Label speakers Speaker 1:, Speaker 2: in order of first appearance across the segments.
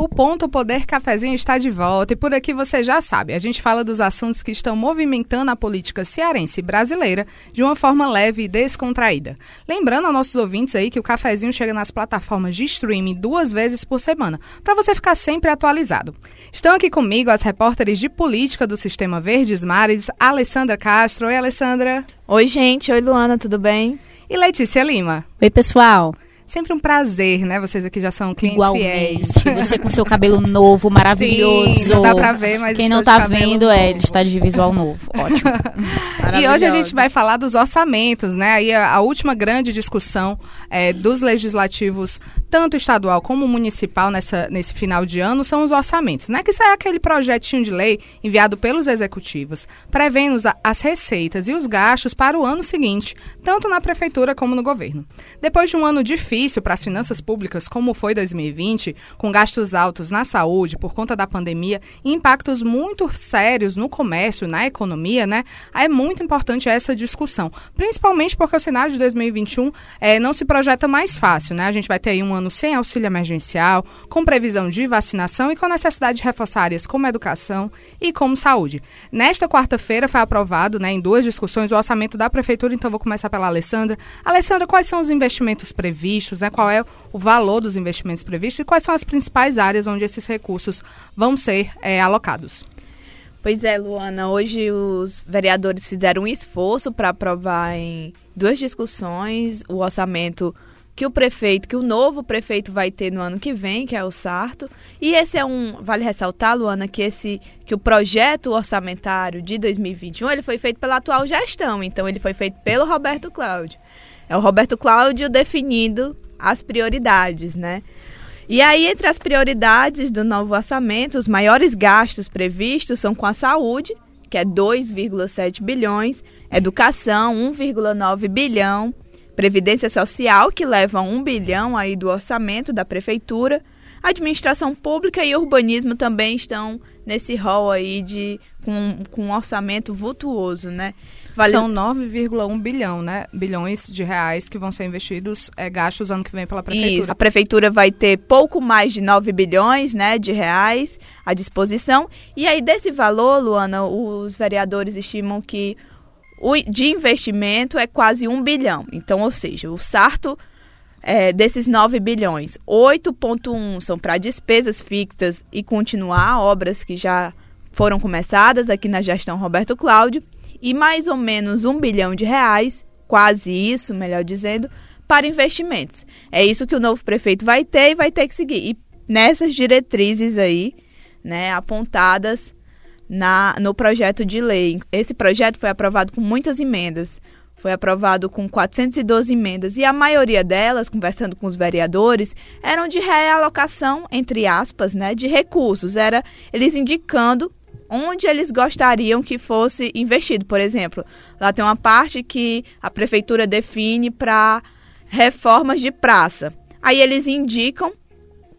Speaker 1: O Ponto Poder Cafezinho está de volta e por aqui você já sabe, a gente fala dos assuntos que estão movimentando a política cearense e brasileira de uma forma leve e descontraída. Lembrando aos nossos ouvintes aí que o cafezinho chega nas plataformas de streaming duas vezes por semana, para você ficar sempre atualizado. Estão aqui comigo as repórteres de política do Sistema Verdes Mares, Alessandra Castro. Oi, Alessandra.
Speaker 2: Oi, gente. Oi, Luana, tudo bem?
Speaker 1: E Letícia Lima.
Speaker 3: Oi, pessoal.
Speaker 1: Sempre um prazer, né? Vocês aqui já são clientes
Speaker 3: Igualmente.
Speaker 1: fiéis.
Speaker 3: Você com seu cabelo novo, maravilhoso.
Speaker 1: Sim, não dá pra ver, mas
Speaker 3: Quem não tá vendo,
Speaker 1: novo.
Speaker 3: é, ele está de visual novo. Ótimo.
Speaker 1: E hoje a gente vai falar dos orçamentos, né? Aí a, a última grande discussão é, dos legislativos, tanto estadual como municipal, nessa, nesse final de ano, são os orçamentos, né? Que isso é aquele projetinho de lei enviado pelos executivos, prevendo as receitas e os gastos para o ano seguinte, tanto na prefeitura como no governo. Depois de um ano difícil para as finanças públicas, como foi 2020, com gastos altos na saúde por conta da pandemia e impactos muito sérios no comércio, na economia, né? É muito importante essa discussão, principalmente porque o cenário de 2021 eh, não se projeta mais fácil, né? A gente vai ter aí um ano sem auxílio emergencial, com previsão de vacinação e com necessidade de reforçar áreas como educação e como saúde. Nesta quarta-feira foi aprovado, né, em duas discussões, o orçamento da prefeitura, então vou começar pela Alessandra. Alessandra, quais são os investimentos previstos, né? Qual é o valor dos investimentos previstos e quais são as principais áreas onde esses recursos vão ser eh, alocados?
Speaker 2: Pois é, Luana. Hoje os vereadores fizeram um esforço para aprovar em duas discussões o orçamento que o prefeito, que o novo prefeito vai ter no ano que vem, que é o Sarto. E esse é um, vale ressaltar, Luana, que esse que o projeto orçamentário de 2021, ele foi feito pela atual gestão, então ele foi feito pelo Roberto Cláudio. É o Roberto Cláudio definindo as prioridades, né? E aí, entre as prioridades do novo orçamento, os maiores gastos previstos são com a saúde, que é 2,7 bilhões, educação, 1,9 bilhão, previdência social, que leva 1 bilhão aí do orçamento da prefeitura, administração pública e urbanismo também estão nesse rol aí de com, com um orçamento vultuoso, né? Vale-
Speaker 1: São 9,1 bilhão, né? Bilhões de reais que vão ser investidos, é, gastos ano que vem pela prefeitura.
Speaker 2: Isso. A prefeitura vai ter pouco mais de 9 bilhões né, de reais à disposição. E aí, desse valor, Luana, os vereadores estimam que o de investimento é quase 1 bilhão. Então, ou seja, o sarto é, desses 9 bilhões, 8,1 são para despesas fixas e continuar obras que já foram começadas aqui na gestão Roberto Cláudio, e mais ou menos 1 bilhão de reais, quase isso, melhor dizendo, para investimentos. É isso que o novo prefeito vai ter e vai ter que seguir. E nessas diretrizes aí, né, apontadas na, no projeto de lei. Esse projeto foi aprovado com muitas emendas. Foi aprovado com 412 emendas e a maioria delas, conversando com os vereadores, eram de realocação, entre aspas, né, de recursos. Era eles indicando onde eles gostariam que fosse investido. Por exemplo, lá tem uma parte que a prefeitura define para reformas de praça. Aí eles indicam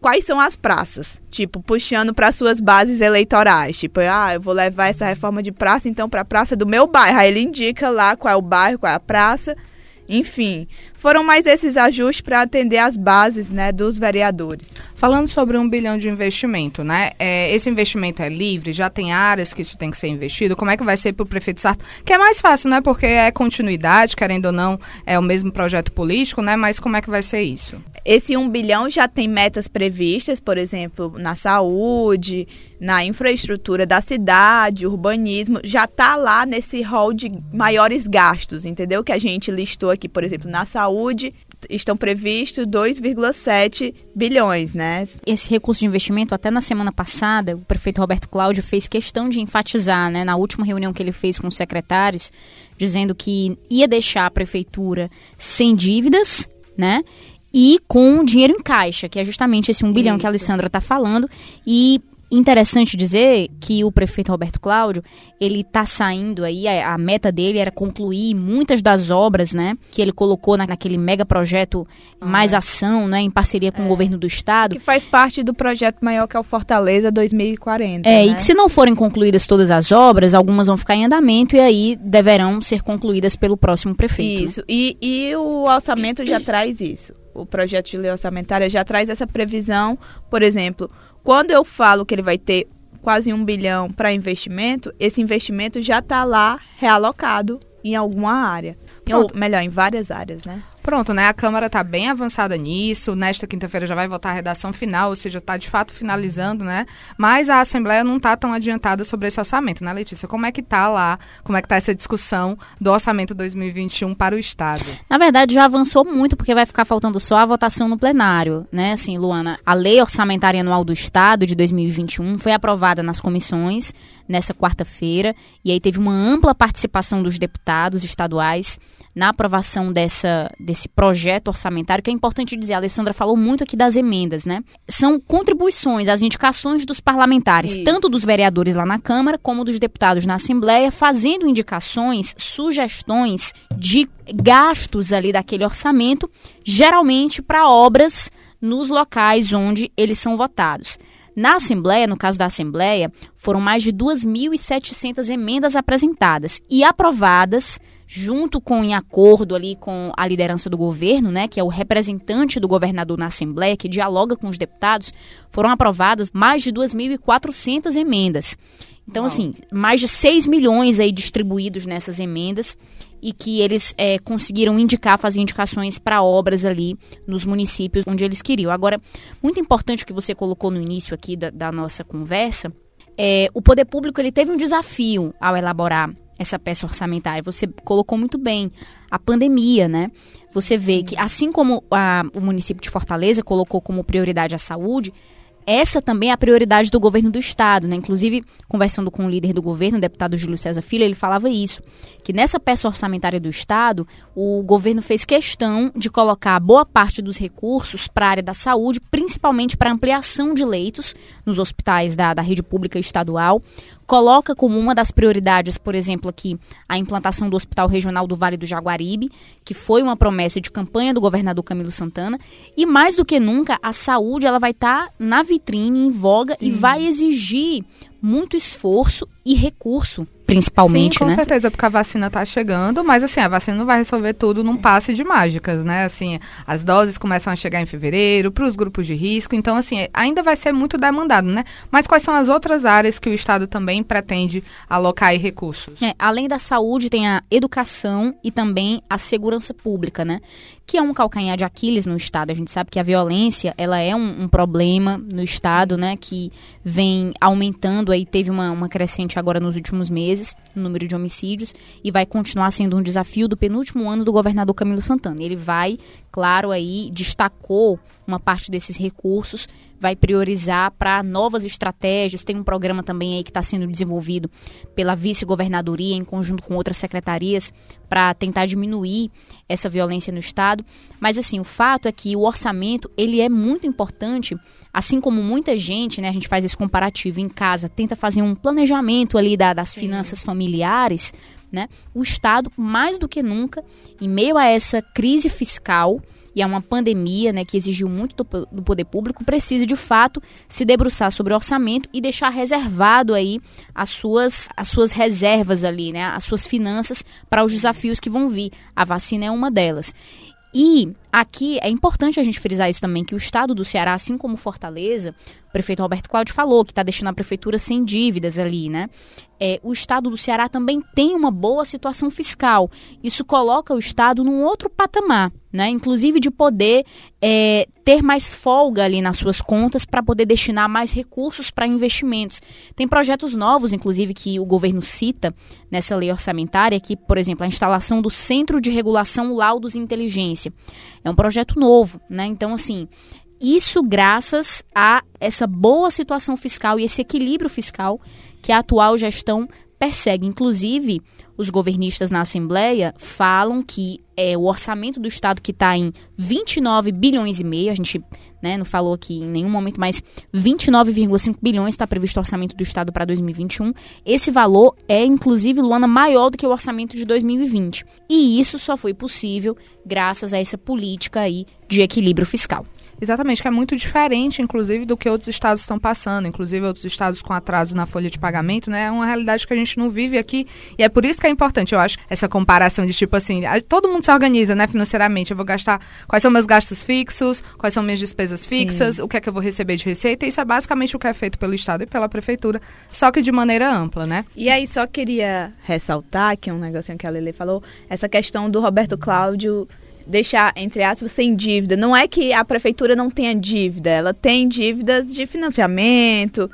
Speaker 2: quais são as praças, tipo, puxando para suas bases eleitorais, tipo, ah, eu vou levar essa reforma de praça então para a praça do meu bairro. Aí ele indica lá qual é o bairro, qual é a praça. Enfim, foram mais esses ajustes para atender as bases, né, dos vereadores.
Speaker 1: Falando sobre um bilhão de investimento, né? É, esse investimento é livre, já tem áreas que isso tem que ser investido. Como é que vai ser para o prefeito Sarto? Que é mais fácil, né? Porque é continuidade, querendo ou não, é o mesmo projeto político, né? Mas como é que vai ser isso?
Speaker 2: Esse 1 bilhão já tem metas previstas, por exemplo, na saúde, na infraestrutura da cidade, urbanismo, já está lá nesse rol de maiores gastos, entendeu? Que a gente listou aqui, por exemplo, na saúde, estão previstos 2,7 bilhões, né?
Speaker 3: Esse recurso de investimento, até na semana passada, o prefeito Roberto Cláudio fez questão de enfatizar, né, na última reunião que ele fez com os secretários, dizendo que ia deixar a prefeitura sem dívidas, né? E com dinheiro em caixa, que é justamente esse um bilhão que a
Speaker 2: Isso.
Speaker 3: Alessandra está falando. E interessante dizer que o prefeito Roberto Cláudio, ele está saindo aí, a, a, meta dele era concluir muitas das obras, né, que ele colocou na, naquele mega projeto Mais Ação, né, em parceria com é. o governo do estado.
Speaker 2: Que faz parte do projeto maior que é o Fortaleza 2040.
Speaker 3: É,
Speaker 2: né?
Speaker 3: e que se não forem concluídas todas as obras, algumas vão ficar em andamento e aí deverão ser concluídas pelo próximo prefeito.
Speaker 2: Isso, e, e o orçamento já traz isso. O projeto de lei orçamentária já traz essa previsão, por exemplo, quando eu falo que ele vai ter quase um bilhão para investimento, esse investimento já está lá realocado em alguma área. Ou, melhor, em várias áreas, né?
Speaker 1: Pronto, né? A Câmara está bem avançada nisso. Nesta quinta-feira já vai votar a redação final, ou seja, está de fato finalizando, né? Mas a Assembleia não está tão adiantada sobre esse orçamento, né, Letícia? Como é que está lá? Como é que está essa discussão do orçamento 2021 para o Estado?
Speaker 3: Na verdade, já avançou muito, porque vai ficar faltando só a votação no plenário, né? Assim, Luana, a Lei Orçamentária Anual do Estado de 2021 foi aprovada nas comissões nessa quarta-feira, e aí teve uma ampla participação dos deputados estaduais na aprovação dessa, desse projeto orçamentário, que é importante dizer, a Alessandra falou muito aqui das emendas, né? São contribuições, as indicações dos parlamentares, Isso. tanto dos vereadores lá na Câmara, como dos deputados na Assembleia, fazendo indicações, sugestões de gastos ali daquele orçamento, geralmente para obras nos locais onde eles são votados. Na Assembleia, no caso da Assembleia, foram mais de 2.700 emendas apresentadas e aprovadas junto com em acordo ali com a liderança do governo, né, que é o representante do governador na Assembleia, que dialoga com os deputados, foram aprovadas mais de 2.400 emendas. Então, Uau. assim, mais de 6 milhões aí distribuídos nessas emendas e que eles é, conseguiram indicar, fazer indicações para obras ali nos municípios onde eles queriam. Agora, muito importante o que você colocou no início aqui da, da nossa conversa, é, o poder público ele teve um desafio ao elaborar essa peça orçamentária. Você colocou muito bem a pandemia, né? Você vê que assim como a, o município de Fortaleza colocou como prioridade a saúde, essa também é a prioridade do governo do estado, né? Inclusive, conversando com o líder do governo, o deputado Júlio César Filho, ele falava isso, que nessa peça orçamentária do estado, o governo fez questão de colocar boa parte dos recursos para a área da saúde, principalmente para ampliação de leitos nos hospitais da, da rede pública estadual, coloca como uma das prioridades, por exemplo, aqui a implantação do Hospital Regional do Vale do Jaguaribe, que foi uma promessa de campanha do governador Camilo Santana, e mais do que nunca a saúde ela vai estar tá na vitrine, em voga Sim. e vai exigir muito esforço e recurso principalmente,
Speaker 1: Sim, com
Speaker 3: né?
Speaker 1: certeza, porque a vacina está chegando, mas assim, a vacina não vai resolver tudo num passe de mágicas, né? Assim, as doses começam a chegar em fevereiro para os grupos de risco, então assim, ainda vai ser muito demandado, né? Mas quais são as outras áreas que o Estado também pretende alocar recursos?
Speaker 3: É, além da saúde, tem a educação e também a segurança pública, né? Que é um calcanhar de Aquiles no Estado. A gente sabe que a violência, ela é um, um problema no Estado, né? Que vem aumentando aí, teve uma, uma crescente agora nos últimos meses vezes número de homicídios e vai continuar sendo um desafio do penúltimo ano do governador Camilo Santana. Ele vai, claro, aí destacou uma parte desses recursos, vai priorizar para novas estratégias. Tem um programa também aí que está sendo desenvolvido pela vice-governadoria em conjunto com outras secretarias para tentar diminuir essa violência no estado. Mas assim, o fato é que o orçamento ele é muito importante assim como muita gente, né, a gente faz esse comparativo em casa, tenta fazer um planejamento ali da, das Sim. finanças familiares, né, o Estado, mais do que nunca, em meio a essa crise fiscal e a uma pandemia né, que exigiu muito do, do poder público, precisa de fato se debruçar sobre o orçamento e deixar reservado aí as suas, as suas reservas ali, né, as suas finanças para os desafios que vão vir. A vacina é uma delas. E aqui é importante a gente frisar isso também, que o estado do Ceará, assim como Fortaleza, o prefeito Roberto Cláudio falou que está deixando a prefeitura sem dívidas ali, né? É, o estado do Ceará também tem uma boa situação fiscal. Isso coloca o estado num outro patamar, né? Inclusive de poder é, ter mais folga ali nas suas contas para poder destinar mais recursos para investimentos. Tem projetos novos, inclusive, que o governo cita nessa lei orçamentária, que, por exemplo, a instalação do Centro de Regulação Laudos e Inteligência. É um projeto novo, né? Então, assim, isso graças a essa boa situação fiscal e esse equilíbrio fiscal que a atual gestão persegue. Inclusive, os governistas na Assembleia falam que é, o orçamento do Estado que está em 29 bilhões e meio, a gente né, não falou aqui em nenhum momento, mas 29,5 bilhões está previsto o orçamento do Estado para 2021. Esse valor é, inclusive, Luana, maior do que o orçamento de 2020. E isso só foi possível graças a essa política aí de equilíbrio fiscal.
Speaker 1: Exatamente, que é muito diferente, inclusive, do que outros estados estão passando, inclusive outros estados com atraso na folha de pagamento, né? É uma realidade que a gente não vive aqui e é por isso que é importante, eu acho, essa comparação de tipo assim, todo mundo se organiza, né, financeiramente. Eu vou gastar quais são meus gastos fixos, quais são minhas despesas fixas, Sim. o que é que eu vou receber de receita. Isso é basicamente o que é feito pelo estado e pela prefeitura, só que de maneira ampla, né?
Speaker 2: E aí só queria ressaltar que um negocinho que a Lele falou, essa questão do Roberto Cláudio deixar, entre aspas, sem dívida. Não é que a prefeitura não tenha dívida, ela tem dívidas de financiamento,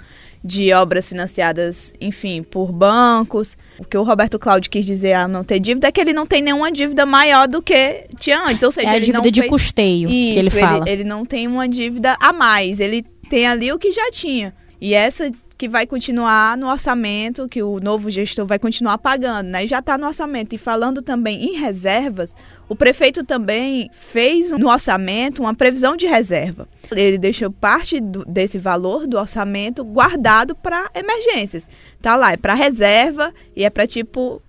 Speaker 2: de obras financiadas, enfim, por bancos. O que o Roberto Cláudio quis dizer a não ter dívida é que ele não tem nenhuma dívida maior do que tinha antes. Ou seja,
Speaker 3: é a dívida de
Speaker 2: fez...
Speaker 3: custeio
Speaker 2: Isso,
Speaker 3: que ele fala.
Speaker 2: Ele, ele não tem uma dívida a mais, ele tem ali o que já tinha. E essa que vai continuar no orçamento, que o novo gestor vai continuar pagando, né? E já está no orçamento. E falando também em reservas, o prefeito também fez no orçamento uma previsão de reserva. Ele deixou parte do, desse valor do orçamento guardado para emergências. Tá lá, é para reserva e é para tipo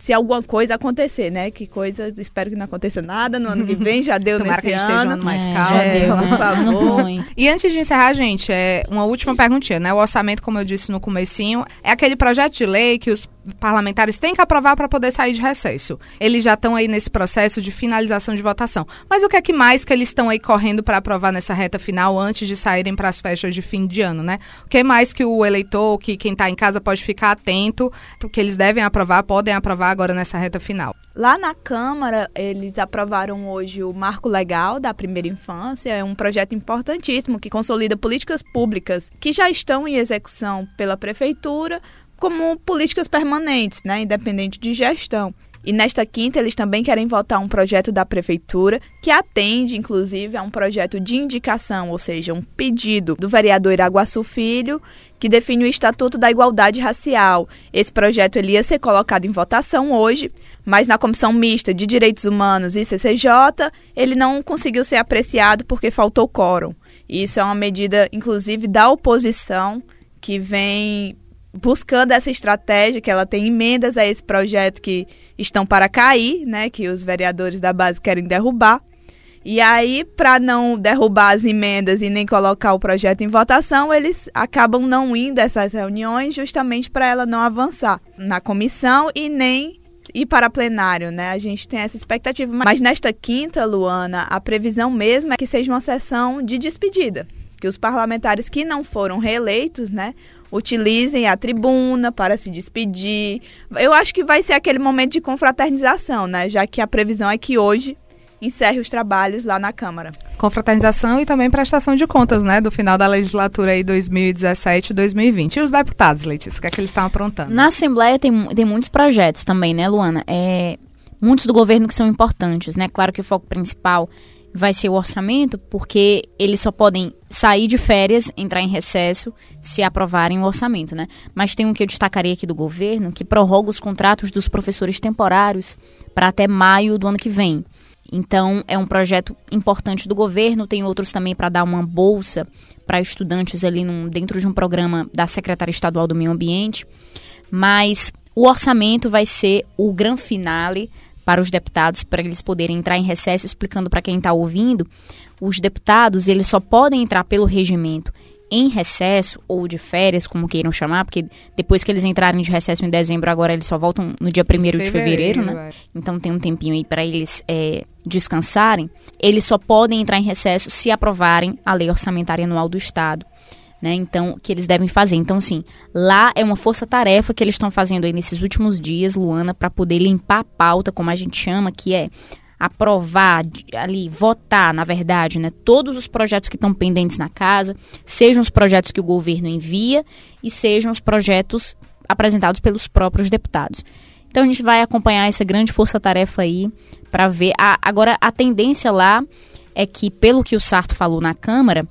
Speaker 2: se alguma coisa acontecer, né? Que coisas, espero que não aconteça nada no ano que vem, já deu
Speaker 1: Tomara
Speaker 2: nesse
Speaker 1: que a gente
Speaker 2: ano.
Speaker 1: esteja mais
Speaker 3: É,
Speaker 1: calmo.
Speaker 3: já deu, né?
Speaker 2: por favor.
Speaker 3: Ruim.
Speaker 1: E antes de encerrar, gente, é uma última perguntinha, né? O orçamento, como eu disse no comecinho, é aquele projeto de lei que os parlamentares têm que aprovar para poder sair de recesso. Eles já estão aí nesse processo de finalização de votação. Mas o que é que mais que eles estão aí correndo para aprovar nessa reta final antes de saírem para as festas de fim de ano, né? O que mais que o eleitor, que quem está em casa pode ficar atento, porque eles devem aprovar, podem aprovar agora nessa reta final.
Speaker 2: Lá na Câmara, eles aprovaram hoje o Marco Legal da Primeira Infância, é um projeto importantíssimo que consolida políticas públicas que já estão em execução pela Prefeitura como políticas permanentes, né, independente de gestão. E nesta quinta, eles também querem votar um projeto da Prefeitura que atende, inclusive, a um projeto de indicação, ou seja, um pedido do vereador Iraguaçu Filho, que define o Estatuto da Igualdade Racial. Esse projeto ele ia ser colocado em votação hoje, mas na Comissão Mista de Direitos Humanos e CCJ, ele não conseguiu ser apreciado porque faltou quórum. Isso é uma medida, inclusive, da oposição que vem buscando essa estratégia, que ela tem emendas a esse projeto que estão para cair, né, que os vereadores da base querem derrubar. E aí, para não derrubar as emendas e nem colocar o projeto em votação, eles acabam não indo a essas reuniões justamente para ela não avançar na comissão e nem ir para plenário, né? A gente tem essa expectativa. Mas nesta quinta, Luana, a previsão mesmo é que seja uma sessão de despedida. Que os parlamentares que não foram reeleitos, né, utilizem a tribuna para se despedir. Eu acho que vai ser aquele momento de confraternização, né? Já que a previsão é que hoje encerre os trabalhos lá na Câmara.
Speaker 1: Confraternização e também prestação de contas, né? Do final da legislatura aí 2017-2020. E os deputados, Letícia, o que é que eles estão aprontando?
Speaker 3: Na Assembleia tem, tem muitos projetos também, né, Luana? É, muitos do governo que são importantes, né? Claro que o foco principal vai ser o orçamento, porque eles só podem sair de férias, entrar em recesso, se aprovarem o orçamento, né? Mas tem um que eu destacaria aqui do governo, que prorroga os contratos dos professores temporários para até maio do ano que vem. Então, é um projeto importante do governo, tem outros também para dar uma bolsa para estudantes ali num, dentro de um programa da Secretaria Estadual do Meio Ambiente. Mas o orçamento vai ser o gran finale para os deputados, para eles poderem entrar em recesso, explicando para quem está ouvindo, os deputados eles só podem entrar pelo regimento em recesso ou de férias, como queiram chamar, porque depois que eles entrarem de recesso em dezembro, agora eles só voltam no dia 1 de fevereiro, né?
Speaker 1: é.
Speaker 3: Então tem um tempinho aí para eles é, descansarem. Eles só podem entrar em recesso se aprovarem a lei orçamentária anual do Estado. Né, então, que eles devem fazer. Então, assim, lá é uma força-tarefa que eles estão fazendo aí nesses últimos dias, Luana, para poder limpar a pauta, como a gente chama, que é aprovar, ali, votar, na verdade, né, todos os projetos que estão pendentes na casa, sejam os projetos que o governo envia e sejam os projetos apresentados pelos próprios deputados. Então a gente vai acompanhar essa grande força-tarefa aí para ver. A, agora, a tendência lá é que, pelo que o Sarto falou na Câmara,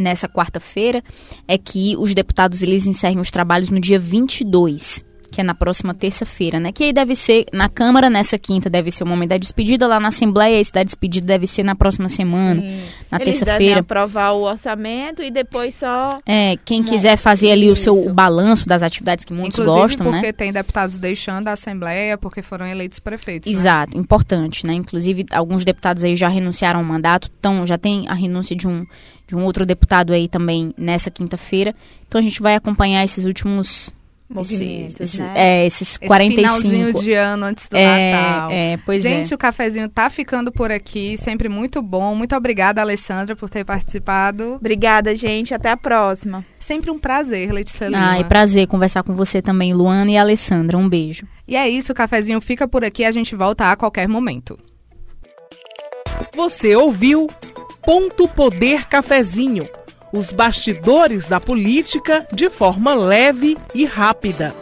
Speaker 3: nessa quarta-feira, é que os deputados eles encerrem os trabalhos no dia 22 que é na próxima terça-feira, né? Que aí deve ser na Câmara nessa quinta deve ser o momento da despedida, lá na Assembleia esse da despedida deve ser na próxima semana, Sim. na terça-feira.
Speaker 2: aprovar o orçamento e depois só
Speaker 3: É, quem quiser fazer ali o seu o balanço das atividades que muitos
Speaker 1: Inclusive
Speaker 3: gostam,
Speaker 1: porque
Speaker 3: né?
Speaker 1: porque tem deputados deixando a Assembleia porque foram eleitos prefeitos.
Speaker 3: Né? Exato, né? importante, né? Inclusive, alguns deputados aí já renunciaram ao mandato, então já tem a renúncia de um, de um outro deputado aí também nessa quinta-feira. Então a gente vai acompanhar esses últimos
Speaker 2: movimentos, esse,
Speaker 3: né? É, esses 45.
Speaker 1: Esse finalzinho de ano antes do é, Natal.
Speaker 3: É, pois
Speaker 1: Gente,
Speaker 3: é.
Speaker 1: o cafezinho tá ficando por aqui, sempre muito bom. Muito obrigada, Alessandra, por ter participado.
Speaker 2: Obrigada, gente. Até a próxima.
Speaker 1: Sempre um prazer, Letícia Lima.
Speaker 3: Ah, é prazer conversar com você também, Luana e Alessandra. Um beijo.
Speaker 1: E é isso, o cafezinho fica por aqui, a gente volta a qualquer momento.
Speaker 4: Você ouviu Ponto Poder Cafezinho os bastidores da política de forma leve e rápida.